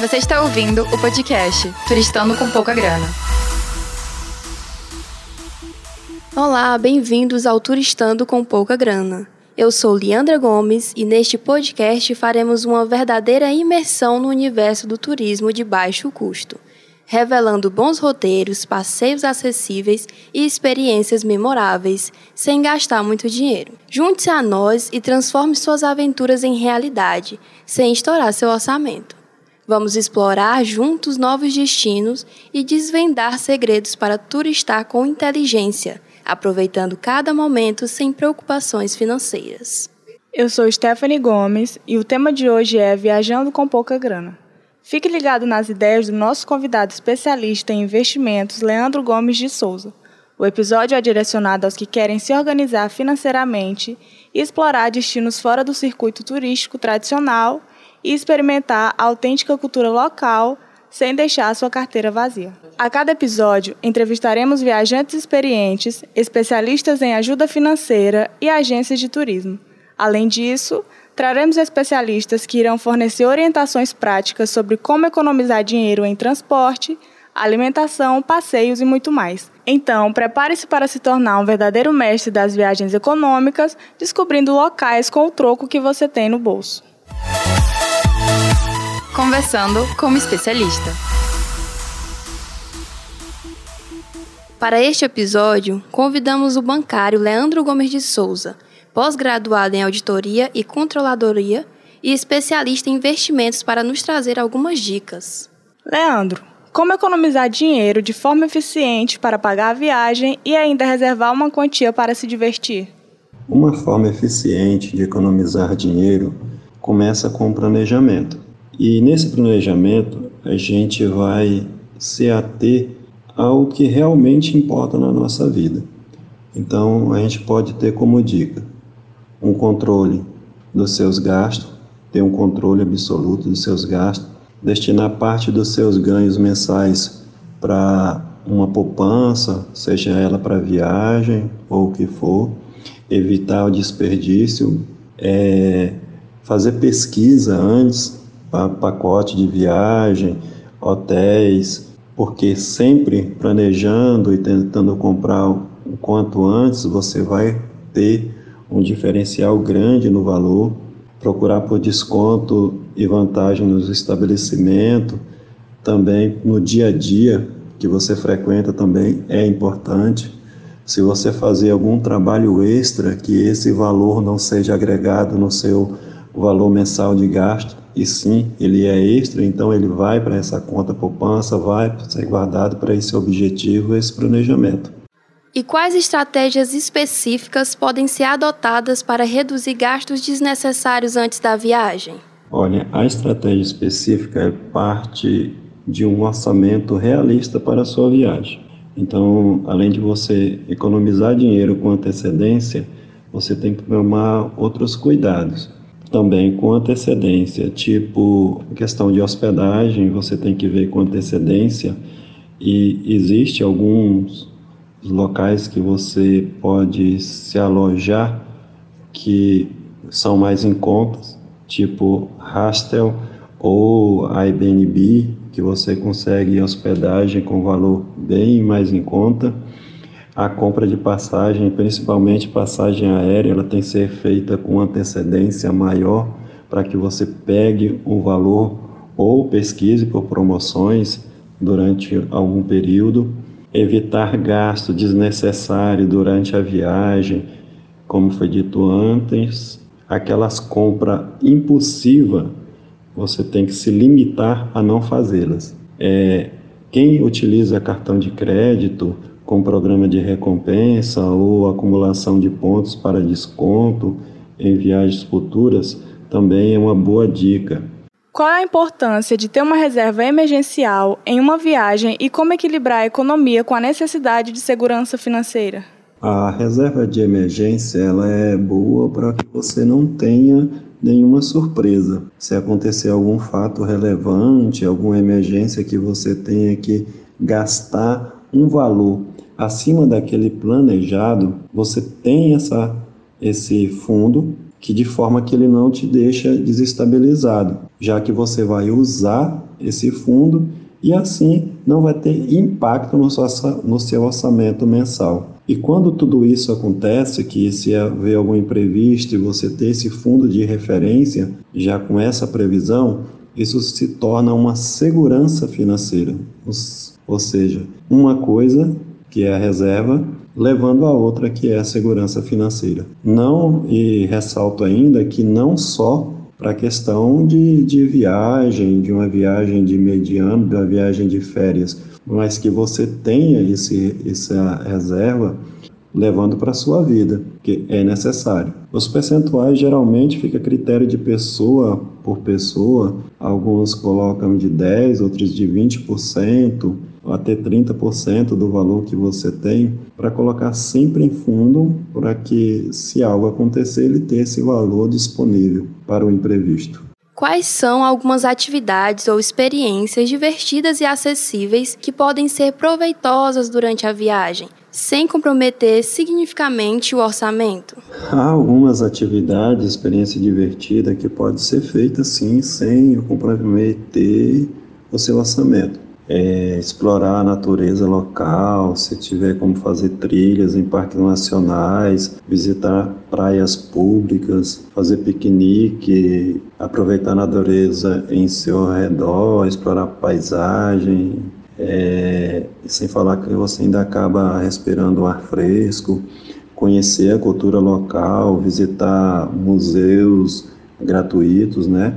Você está ouvindo o podcast Turistando com Pouca Grana. Olá, bem-vindos ao Turistando com Pouca Grana. Eu sou Leandra Gomes e neste podcast faremos uma verdadeira imersão no universo do turismo de baixo custo, revelando bons roteiros, passeios acessíveis e experiências memoráveis, sem gastar muito dinheiro. Junte-se a nós e transforme suas aventuras em realidade, sem estourar seu orçamento. Vamos explorar juntos novos destinos e desvendar segredos para turistar com inteligência aproveitando cada momento sem preocupações financeiras. Eu sou Stephanie Gomes e o tema de hoje é Viajando com Pouca Grana. Fique ligado nas ideias do nosso convidado especialista em investimentos, Leandro Gomes de Souza. O episódio é direcionado aos que querem se organizar financeiramente e explorar destinos fora do circuito turístico tradicional e experimentar a autêntica cultura local sem deixar a sua carteira vazia. A cada episódio, entrevistaremos viajantes experientes, especialistas em ajuda financeira e agências de turismo. Além disso, traremos especialistas que irão fornecer orientações práticas sobre como economizar dinheiro em transporte, alimentação, passeios e muito mais. Então, prepare-se para se tornar um verdadeiro mestre das viagens econômicas, descobrindo locais com o troco que você tem no bolso. Conversando com uma especialista. Para este episódio, convidamos o bancário Leandro Gomes de Souza, pós-graduado em auditoria e controladoria e especialista em investimentos, para nos trazer algumas dicas. Leandro, como economizar dinheiro de forma eficiente para pagar a viagem e ainda reservar uma quantia para se divertir? Uma forma eficiente de economizar dinheiro começa com o planejamento. E nesse planejamento, a gente vai se ater ao que realmente importa na nossa vida. Então, a gente pode ter como dica um controle dos seus gastos, ter um controle absoluto dos seus gastos, destinar parte dos seus ganhos mensais para uma poupança, seja ela para viagem ou o que for, evitar o desperdício, é, fazer pesquisa antes pacote de viagem, hotéis, porque sempre planejando e tentando comprar o quanto antes, você vai ter um diferencial grande no valor, procurar por desconto e vantagem nos estabelecimentos, também no dia a dia que você frequenta também é importante. Se você fazer algum trabalho extra, que esse valor não seja agregado no seu valor mensal de gasto, e sim, ele é extra, então ele vai para essa conta poupança, vai ser guardado para esse objetivo, esse planejamento. E quais estratégias específicas podem ser adotadas para reduzir gastos desnecessários antes da viagem? Olha, a estratégia específica é parte de um orçamento realista para a sua viagem. Então, além de você economizar dinheiro com antecedência, você tem que tomar outros cuidados também com antecedência, tipo questão de hospedagem, você tem que ver com antecedência e existe alguns locais que você pode se alojar que são mais em contas, tipo hostel ou Airbnb, que você consegue hospedagem com valor bem mais em conta a compra de passagem, principalmente passagem aérea, ela tem que ser feita com antecedência maior para que você pegue o valor ou pesquise por promoções durante algum período. Evitar gasto desnecessário durante a viagem, como foi dito antes, aquelas compras impulsivas, você tem que se limitar a não fazê-las. É, quem utiliza cartão de crédito com programa de recompensa ou acumulação de pontos para desconto em viagens futuras também é uma boa dica. Qual é a importância de ter uma reserva emergencial em uma viagem e como equilibrar a economia com a necessidade de segurança financeira? A reserva de emergência ela é boa para que você não tenha nenhuma surpresa. Se acontecer algum fato relevante, alguma emergência que você tenha que gastar um valor acima daquele planejado, você tem essa, esse fundo que de forma que ele não te deixa desestabilizado, já que você vai usar esse fundo e assim não vai ter impacto no seu, no seu orçamento mensal. E quando tudo isso acontece, que se haver algum imprevisto e você ter esse fundo de referência, já com essa previsão, isso se torna uma segurança financeira. Ou seja, uma coisa que é a reserva, levando a outra que é a segurança financeira. Não, e ressalto ainda que não só para a questão de, de viagem, de uma viagem de mediano, de uma viagem de férias, mas que você tenha esse, essa reserva levando para a sua vida, que é necessário. Os percentuais geralmente fica a critério de pessoa por pessoa, alguns colocam de 10, outros de 20%, até 30% do valor que você tem, para colocar sempre em fundo, para que se algo acontecer, ele tenha esse valor disponível para o imprevisto. Quais são algumas atividades ou experiências divertidas e acessíveis que podem ser proveitosas durante a viagem, sem comprometer significativamente o orçamento? Há algumas atividades, experiência divertida que pode ser feita sim, sem comprometer o seu orçamento é, explorar a natureza local, se tiver como fazer trilhas em parques nacionais, visitar praias públicas, fazer piquenique, aproveitar a natureza em seu redor, explorar paisagem, é, sem falar que você ainda acaba respirando ar fresco, conhecer a cultura local, visitar museus gratuitos, né?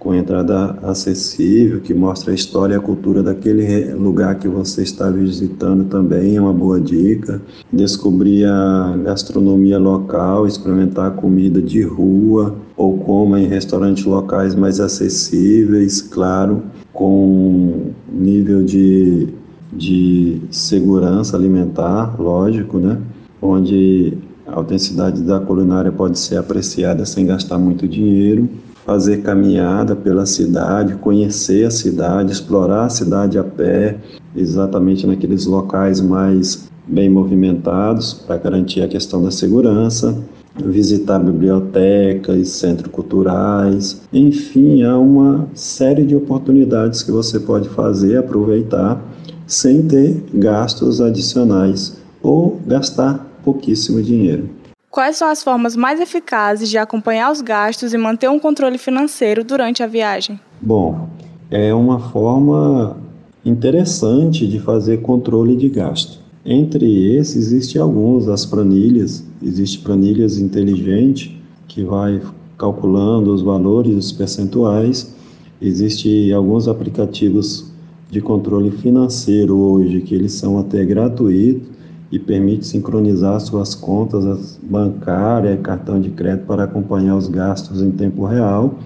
Com entrada acessível, que mostra a história e a cultura daquele lugar que você está visitando também é uma boa dica. Descobrir a gastronomia local, experimentar comida de rua ou coma em restaurantes locais mais acessíveis, claro, com nível de, de segurança alimentar, lógico, né? Onde a autenticidade da culinária pode ser apreciada sem gastar muito dinheiro fazer caminhada pela cidade, conhecer a cidade, explorar a cidade a pé, exatamente naqueles locais mais bem movimentados para garantir a questão da segurança, visitar bibliotecas, centros culturais, enfim, há uma série de oportunidades que você pode fazer, aproveitar sem ter gastos adicionais ou gastar pouquíssimo dinheiro. Quais são as formas mais eficazes de acompanhar os gastos e manter um controle financeiro durante a viagem? Bom, é uma forma interessante de fazer controle de gasto. Entre esses, existem alguns, as planilhas. Existe planilhas inteligentes que vai calculando os valores, os percentuais. Existem alguns aplicativos de controle financeiro hoje que eles são até gratuitos e permite sincronizar suas contas bancárias e cartão de crédito para acompanhar os gastos em tempo real.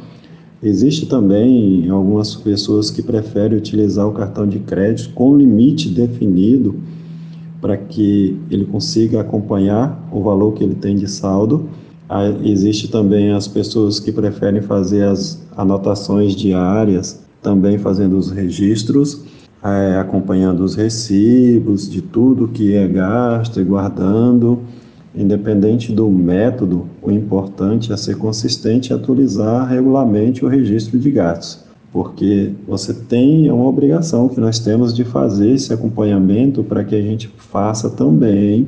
Existe também algumas pessoas que preferem utilizar o cartão de crédito com limite definido para que ele consiga acompanhar o valor que ele tem de saldo. Existe também as pessoas que preferem fazer as anotações diárias, também fazendo os registros é, acompanhando os recibos de tudo que é gasto e guardando. Independente do método, o importante é ser consistente e atualizar regularmente o registro de gastos, porque você tem uma obrigação que nós temos de fazer esse acompanhamento para que a gente faça também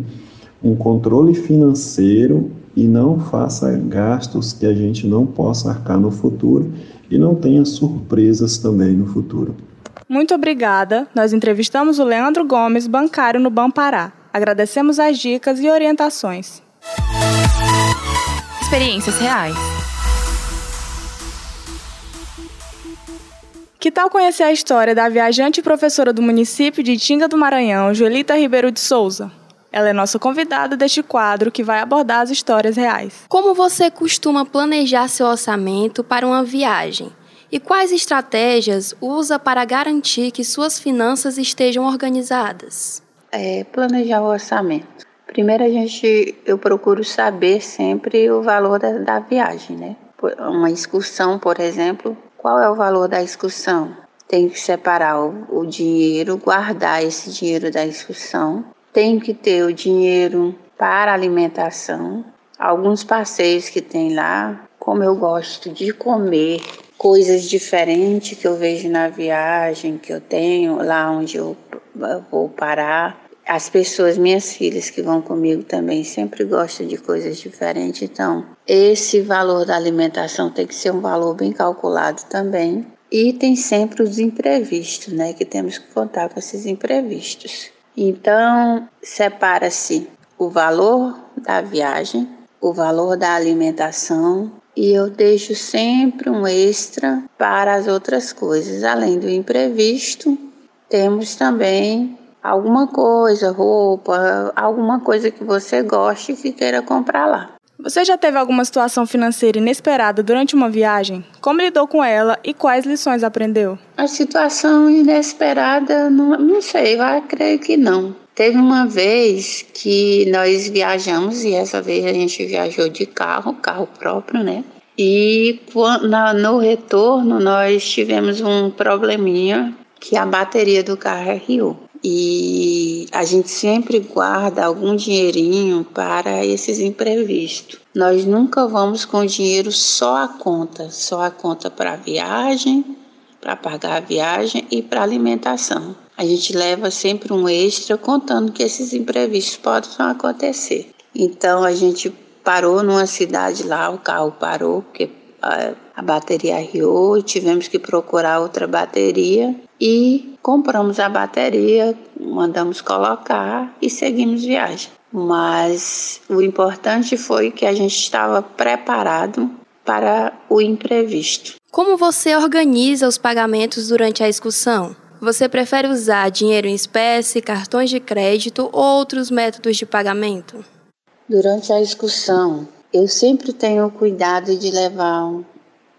um controle financeiro e não faça gastos que a gente não possa arcar no futuro e não tenha surpresas também no futuro. Muito obrigada. Nós entrevistamos o Leandro Gomes, bancário no Bampará. Agradecemos as dicas e orientações. Experiências reais. Que tal conhecer a história da viajante e professora do município de Tinga do Maranhão, Joelita Ribeiro de Souza? Ela é nossa convidada deste quadro que vai abordar as histórias reais. Como você costuma planejar seu orçamento para uma viagem? E quais estratégias usa para garantir que suas finanças estejam organizadas? É, planejar o orçamento. Primeiro a gente, eu procuro saber sempre o valor da, da viagem, né? Uma excursão, por exemplo, qual é o valor da excursão? Tem que separar o, o dinheiro, guardar esse dinheiro da excursão. Tem que ter o dinheiro para alimentação, alguns passeios que tem lá, como eu gosto de comer coisas diferentes que eu vejo na viagem que eu tenho, lá onde eu vou parar. As pessoas, minhas filhas que vão comigo também, sempre gostam de coisas diferentes. Então, esse valor da alimentação tem que ser um valor bem calculado também. E tem sempre os imprevistos, né? Que temos que contar com esses imprevistos. Então, separa-se o valor da viagem, o valor da alimentação e eu deixo sempre um extra para as outras coisas. Além do imprevisto, temos também alguma coisa, roupa, alguma coisa que você goste e que queira comprar lá. Você já teve alguma situação financeira inesperada durante uma viagem? Como lidou com ela e quais lições aprendeu? A situação inesperada, não, não sei, eu creio que não. Teve uma vez que nós viajamos, e essa vez a gente viajou de carro, carro próprio, né? E no retorno nós tivemos um probleminha que a bateria do carro riu. E a gente sempre guarda algum dinheirinho para esses imprevistos. Nós nunca vamos com dinheiro só a conta, só a conta para viagem, para pagar a viagem e para alimentação. A gente leva sempre um extra contando que esses imprevistos podem acontecer. Então a gente parou numa cidade lá, o carro parou porque a, a bateria arriou, tivemos que procurar outra bateria e compramos a bateria, mandamos colocar e seguimos viagem. Mas o importante foi que a gente estava preparado para o imprevisto. Como você organiza os pagamentos durante a excursão? Você prefere usar dinheiro em espécie, cartões de crédito ou outros métodos de pagamento? Durante a excursão, eu sempre tenho cuidado de levar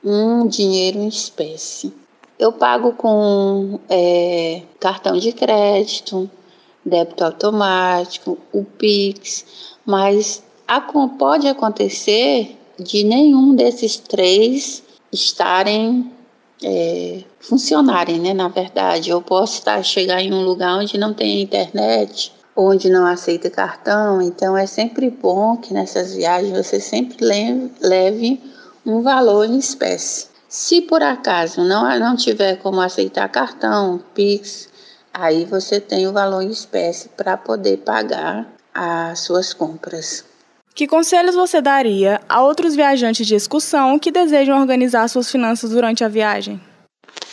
um, dinheiro em espécie. Eu pago com é, cartão de crédito, débito automático, o Pix, mas pode acontecer de nenhum desses três estarem é, funcionarem, né? Na verdade, eu posso estar chegar em um lugar onde não tem internet, onde não aceita cartão, então é sempre bom que nessas viagens você sempre leve um valor em espécie. Se por acaso não, não tiver como aceitar cartão, Pix, aí você tem o valor em espécie para poder pagar as suas compras. Que conselhos você daria a outros viajantes de excursão que desejam organizar suas finanças durante a viagem?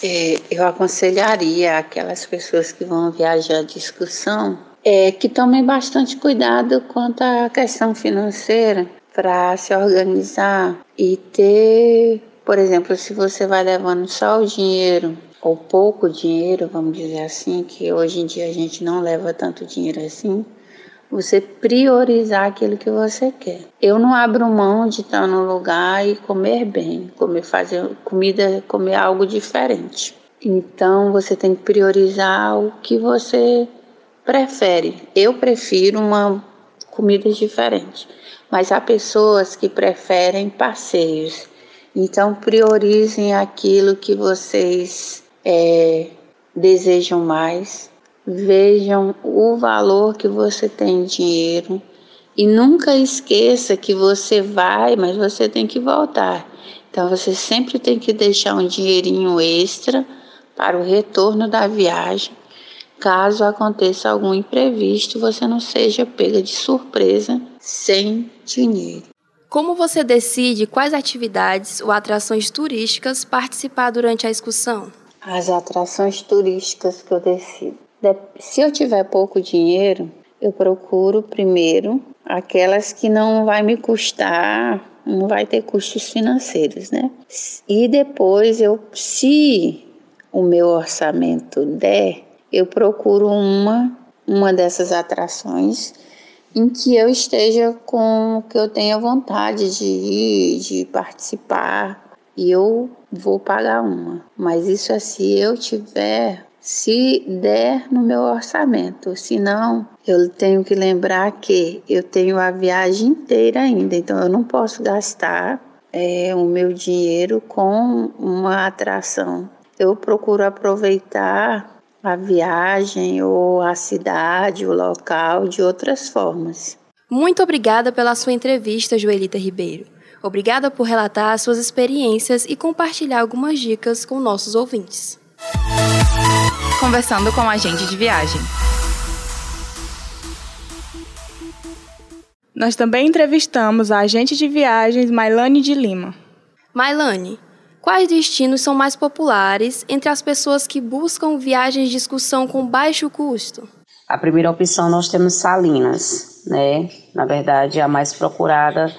É, eu aconselharia aquelas pessoas que vão viajar de excursão é, que tomem bastante cuidado quanto à questão financeira para se organizar e ter, por exemplo, se você vai levando só o dinheiro ou pouco dinheiro, vamos dizer assim, que hoje em dia a gente não leva tanto dinheiro assim, você priorizar aquilo que você quer. Eu não abro mão de estar no lugar e comer bem, comer fazer comida, comer algo diferente. Então você tem que priorizar o que você prefere. Eu prefiro uma comida diferente, mas há pessoas que preferem passeios. Então priorizem aquilo que vocês é, desejam mais Vejam o valor que você tem em dinheiro e nunca esqueça que você vai, mas você tem que voltar. Então você sempre tem que deixar um dinheirinho extra para o retorno da viagem. Caso aconteça algum imprevisto, você não seja pega de surpresa sem dinheiro. Como você decide quais atividades ou atrações turísticas participar durante a excursão? As atrações turísticas que eu decido se eu tiver pouco dinheiro, eu procuro primeiro aquelas que não vai me custar, não vai ter custos financeiros, né? E depois eu, se o meu orçamento der, eu procuro uma uma dessas atrações em que eu esteja com que eu tenha vontade de ir, de participar, e eu vou pagar uma. Mas isso é se eu tiver se der no meu orçamento. Se não, eu tenho que lembrar que eu tenho a viagem inteira ainda, então eu não posso gastar é, o meu dinheiro com uma atração. Eu procuro aproveitar a viagem ou a cidade, o local de outras formas. Muito obrigada pela sua entrevista, Joelita Ribeiro. Obrigada por relatar suas experiências e compartilhar algumas dicas com nossos ouvintes. Conversando com a agente de viagem. Nós também entrevistamos a agente de viagens Mailane de Lima. Mailane, quais destinos são mais populares entre as pessoas que buscam viagens de excursão com baixo custo? A primeira opção nós temos Salinas, né? Na verdade, a mais procurada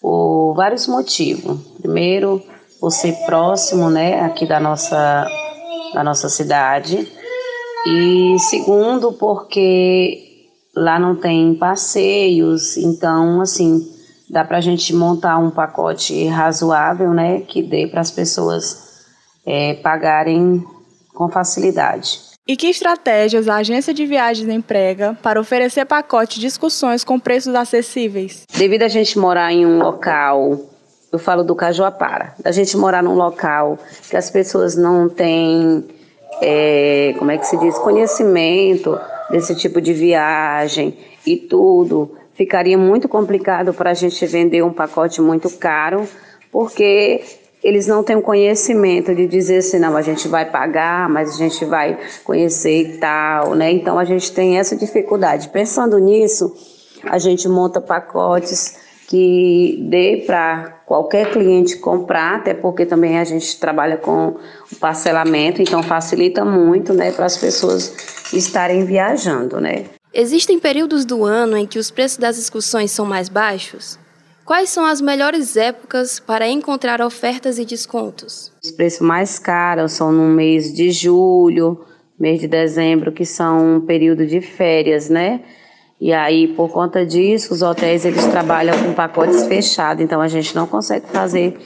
por vários motivos. Primeiro, por ser próximo, né, aqui da nossa da nossa cidade. E segundo, porque lá não tem passeios, então assim, dá para a gente montar um pacote razoável, né, que dê para as pessoas é, pagarem com facilidade. E que estratégias a agência de viagens emprega para oferecer pacotes de excursões com preços acessíveis? Devido a gente morar em um local, eu falo do Cajuapara, da gente morar num local que as pessoas não têm, é, como é que se diz, conhecimento desse tipo de viagem e tudo, ficaria muito complicado para a gente vender um pacote muito caro, porque eles não têm o conhecimento de dizer assim, não, a gente vai pagar, mas a gente vai conhecer e tal, né? Então a gente tem essa dificuldade. Pensando nisso, a gente monta pacotes que dê para qualquer cliente comprar, até porque também a gente trabalha com o parcelamento, então facilita muito, né, para as pessoas estarem viajando, né? Existem períodos do ano em que os preços das excursões são mais baixos? Quais são as melhores épocas para encontrar ofertas e descontos? Os preços mais caros são no mês de julho, mês de dezembro, que são um período de férias, né? E aí, por conta disso, os hotéis eles trabalham com pacotes fechados, então a gente não consegue fazer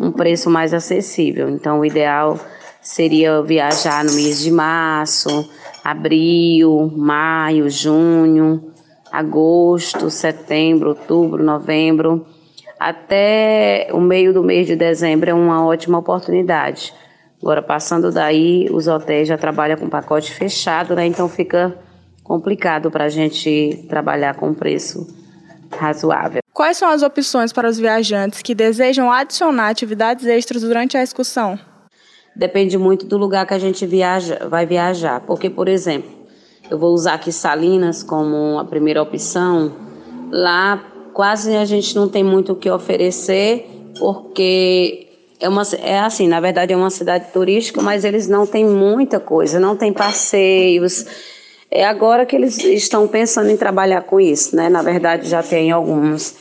um preço mais acessível. Então, o ideal seria viajar no mês de março, abril, maio, junho, agosto, setembro, outubro, novembro, até o meio do mês de dezembro é uma ótima oportunidade. Agora, passando daí, os hotéis já trabalham com pacote fechado, né? Então fica complicado para a gente trabalhar com preço razoável. Quais são as opções para os viajantes que desejam adicionar atividades extras durante a excursão? Depende muito do lugar que a gente viaja, vai viajar. Porque, por exemplo, eu vou usar aqui Salinas como a primeira opção. Lá quase a gente não tem muito o que oferecer, porque é, uma, é assim, na verdade é uma cidade turística, mas eles não têm muita coisa, não tem passeios. É agora que eles estão pensando em trabalhar com isso, né? Na verdade já tem alguns,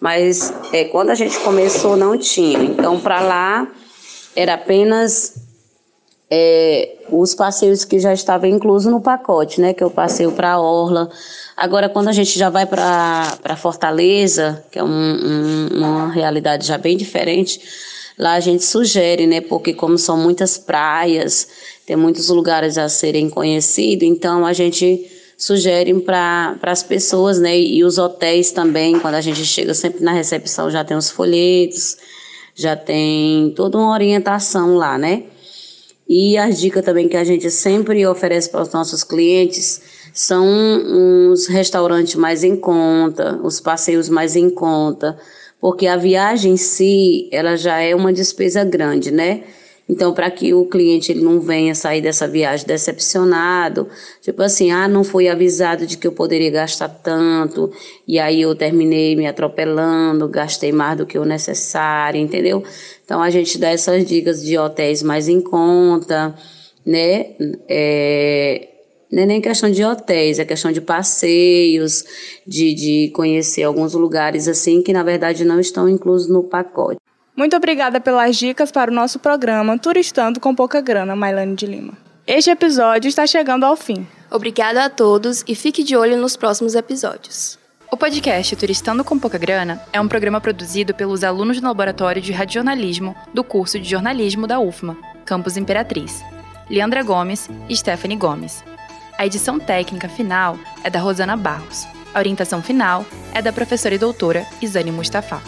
mas é, quando a gente começou não tinha. Então para lá era apenas é, os passeios que já estavam inclusos no pacote, né? Que o passeio para Orla. Agora, quando a gente já vai para Fortaleza, que é um, um, uma realidade já bem diferente, lá a gente sugere, né? Porque como são muitas praias, tem muitos lugares a serem conhecidos, então a gente sugere para as pessoas, né? E os hotéis também, quando a gente chega sempre na recepção, já tem os folhetos, já tem toda uma orientação lá, né? E as dicas também que a gente sempre oferece para os nossos clientes são uns restaurantes mais em conta, os passeios mais em conta, porque a viagem em si, ela já é uma despesa grande, né? Então, para que o cliente ele não venha sair dessa viagem decepcionado, tipo assim, ah, não fui avisado de que eu poderia gastar tanto, e aí eu terminei me atropelando, gastei mais do que o necessário, entendeu? Então, a gente dá essas dicas de hotéis mais em conta, né? É, não é nem questão de hotéis, é questão de passeios, de, de conhecer alguns lugares assim que na verdade não estão inclusos no pacote. Muito obrigada pelas dicas para o nosso programa Turistando com Pouca Grana, Mailane de Lima. Este episódio está chegando ao fim. Obrigada a todos e fique de olho nos próximos episódios. O podcast Turistando com Pouca Grana é um programa produzido pelos alunos do Laboratório de Radiojornalismo do curso de Jornalismo da UFMA, Campus Imperatriz, Leandra Gomes e Stephanie Gomes. A edição técnica final é da Rosana Barros. A orientação final é da professora e doutora Isane Mustafa.